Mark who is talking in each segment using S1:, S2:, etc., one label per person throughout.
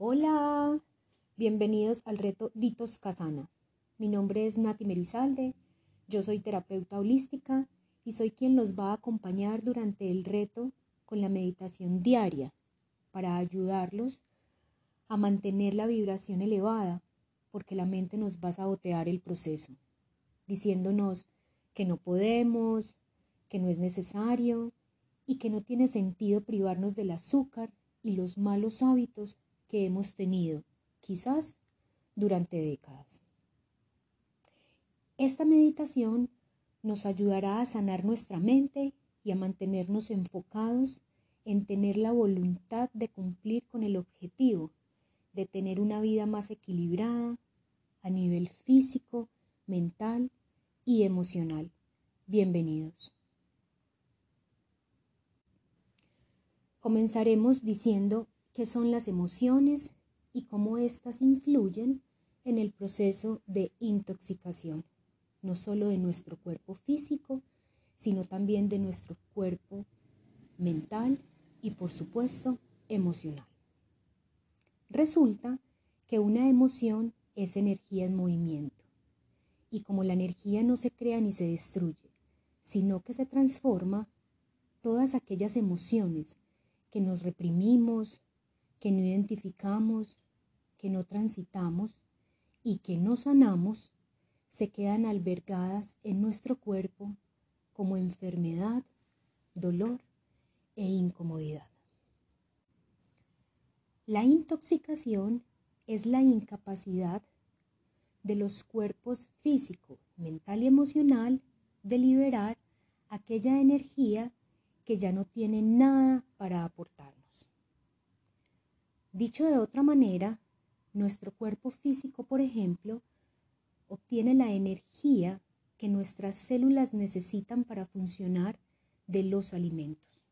S1: Hola, bienvenidos al reto Ditos Casana. Mi nombre es Nati Merizalde, yo soy terapeuta holística y soy quien los va a acompañar durante el reto con la meditación diaria para ayudarlos a mantener la vibración elevada, porque la mente nos va a sabotear el proceso, diciéndonos que no podemos, que no es necesario y que no tiene sentido privarnos del azúcar y los malos hábitos que hemos tenido, quizás durante décadas. Esta meditación nos ayudará a sanar nuestra mente y a mantenernos enfocados en tener la voluntad de cumplir con el objetivo de tener una vida más equilibrada a nivel físico, mental y emocional. Bienvenidos. Comenzaremos diciendo qué son las emociones y cómo éstas influyen en el proceso de intoxicación, no solo de nuestro cuerpo físico, sino también de nuestro cuerpo mental y por supuesto emocional. Resulta que una emoción es energía en movimiento. Y como la energía no se crea ni se destruye, sino que se transforma, todas aquellas emociones que nos reprimimos, que no identificamos, que no transitamos y que no sanamos, se quedan albergadas en nuestro cuerpo como enfermedad, dolor e incomodidad. La intoxicación es la incapacidad de los cuerpos físico, mental y emocional de liberar aquella energía que ya no tiene nada para aportarnos. Dicho de otra manera, nuestro cuerpo físico, por ejemplo, obtiene la energía que nuestras células necesitan para funcionar de los alimentos.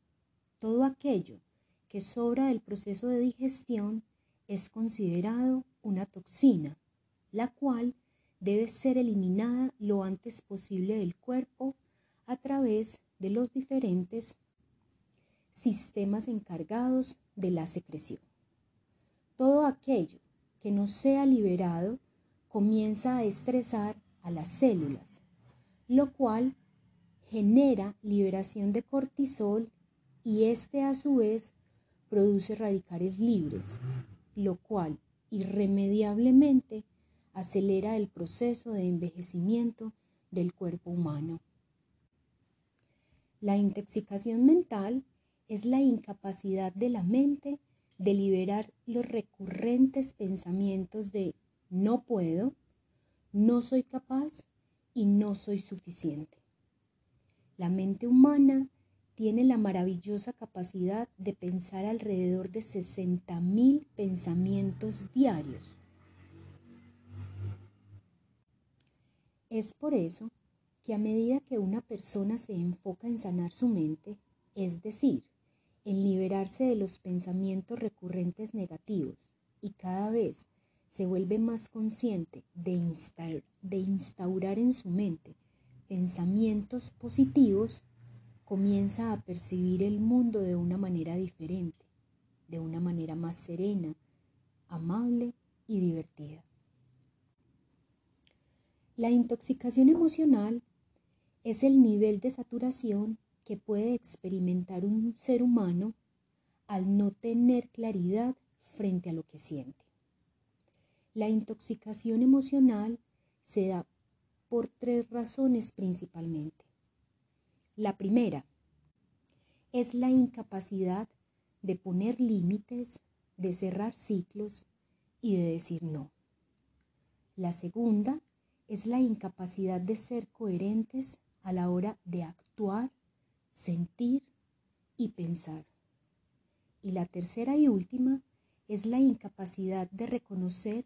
S1: Todo aquello que sobra del proceso de digestión es considerado una toxina, la cual debe ser eliminada lo antes posible del cuerpo a través de los diferentes sistemas encargados de la secreción. Todo aquello que no sea liberado comienza a estresar a las células, lo cual genera liberación de cortisol y este a su vez produce radicales libres, lo cual irremediablemente acelera el proceso de envejecimiento del cuerpo humano. La intoxicación mental es la incapacidad de la mente de liberar los recurrentes pensamientos de no puedo, no soy capaz y no soy suficiente. La mente humana tiene la maravillosa capacidad de pensar alrededor de 60.000 pensamientos diarios. Es por eso que a medida que una persona se enfoca en sanar su mente, es decir, en liberarse de los pensamientos recurrentes negativos y cada vez se vuelve más consciente de, de instaurar en su mente pensamientos positivos, comienza a percibir el mundo de una manera diferente, de una manera más serena, amable y divertida. La intoxicación emocional es el nivel de saturación que puede experimentar un ser humano al no tener claridad frente a lo que siente. La intoxicación emocional se da por tres razones principalmente. La primera es la incapacidad de poner límites, de cerrar ciclos y de decir no. La segunda es la incapacidad de ser coherentes a la hora de actuar, sentir y pensar. Y la tercera y última es la incapacidad de reconocer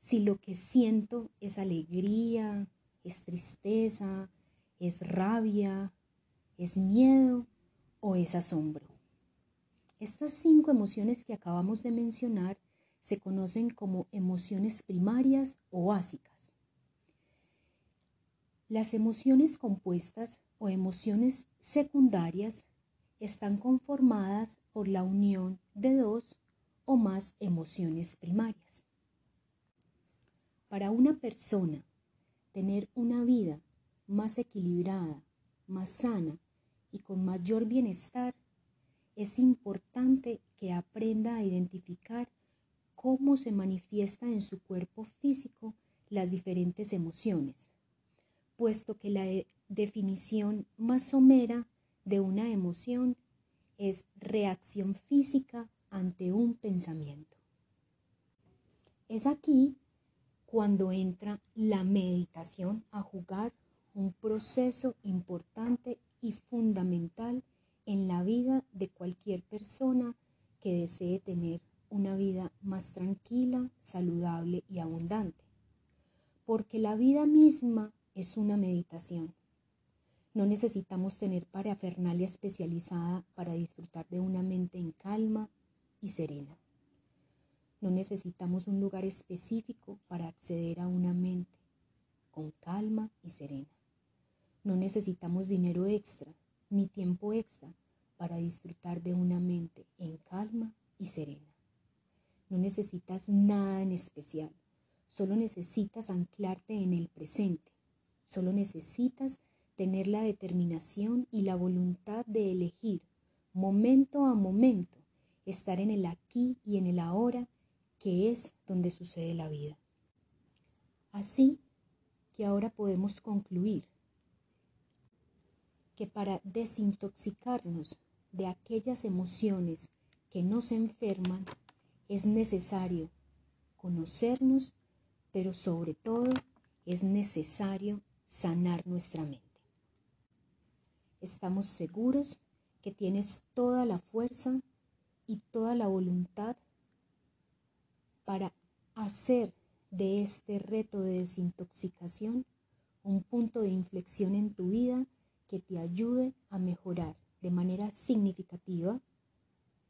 S1: si lo que siento es alegría, es tristeza, es rabia, ¿Es miedo o es asombro? Estas cinco emociones que acabamos de mencionar se conocen como emociones primarias o básicas. Las emociones compuestas o emociones secundarias están conformadas por la unión de dos o más emociones primarias. Para una persona, tener una vida más equilibrada, más sana y con mayor bienestar, es importante que aprenda a identificar cómo se manifiesta en su cuerpo físico las diferentes emociones, puesto que la definición más somera de una emoción es reacción física ante un pensamiento. Es aquí cuando entra la meditación a jugar un proceso importante y fundamental en la vida de cualquier persona que desee tener una vida más tranquila, saludable y abundante. Porque la vida misma es una meditación. No necesitamos tener parafernalia especializada para disfrutar de una mente en calma y serena. No necesitamos un lugar específico para acceder a una mente con calma y serena. No necesitamos dinero extra ni tiempo extra para disfrutar de una mente en calma y serena. No necesitas nada en especial, solo necesitas anclarte en el presente, solo necesitas tener la determinación y la voluntad de elegir momento a momento, estar en el aquí y en el ahora, que es donde sucede la vida. Así que ahora podemos concluir que para desintoxicarnos de aquellas emociones que nos enferman, es necesario conocernos, pero sobre todo es necesario sanar nuestra mente. Estamos seguros que tienes toda la fuerza y toda la voluntad para hacer de este reto de desintoxicación un punto de inflexión en tu vida que te ayude a mejorar de manera significativa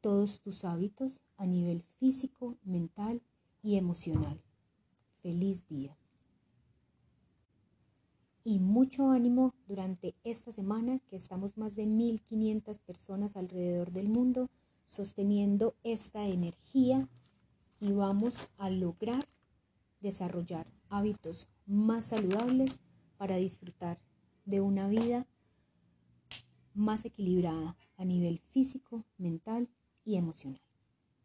S1: todos tus hábitos a nivel físico, mental y emocional. Feliz día. Y mucho ánimo durante esta semana que estamos más de 1500 personas alrededor del mundo sosteniendo esta energía y vamos a lograr desarrollar hábitos más saludables para disfrutar de una vida más equilibrada a nivel físico, mental y emocional.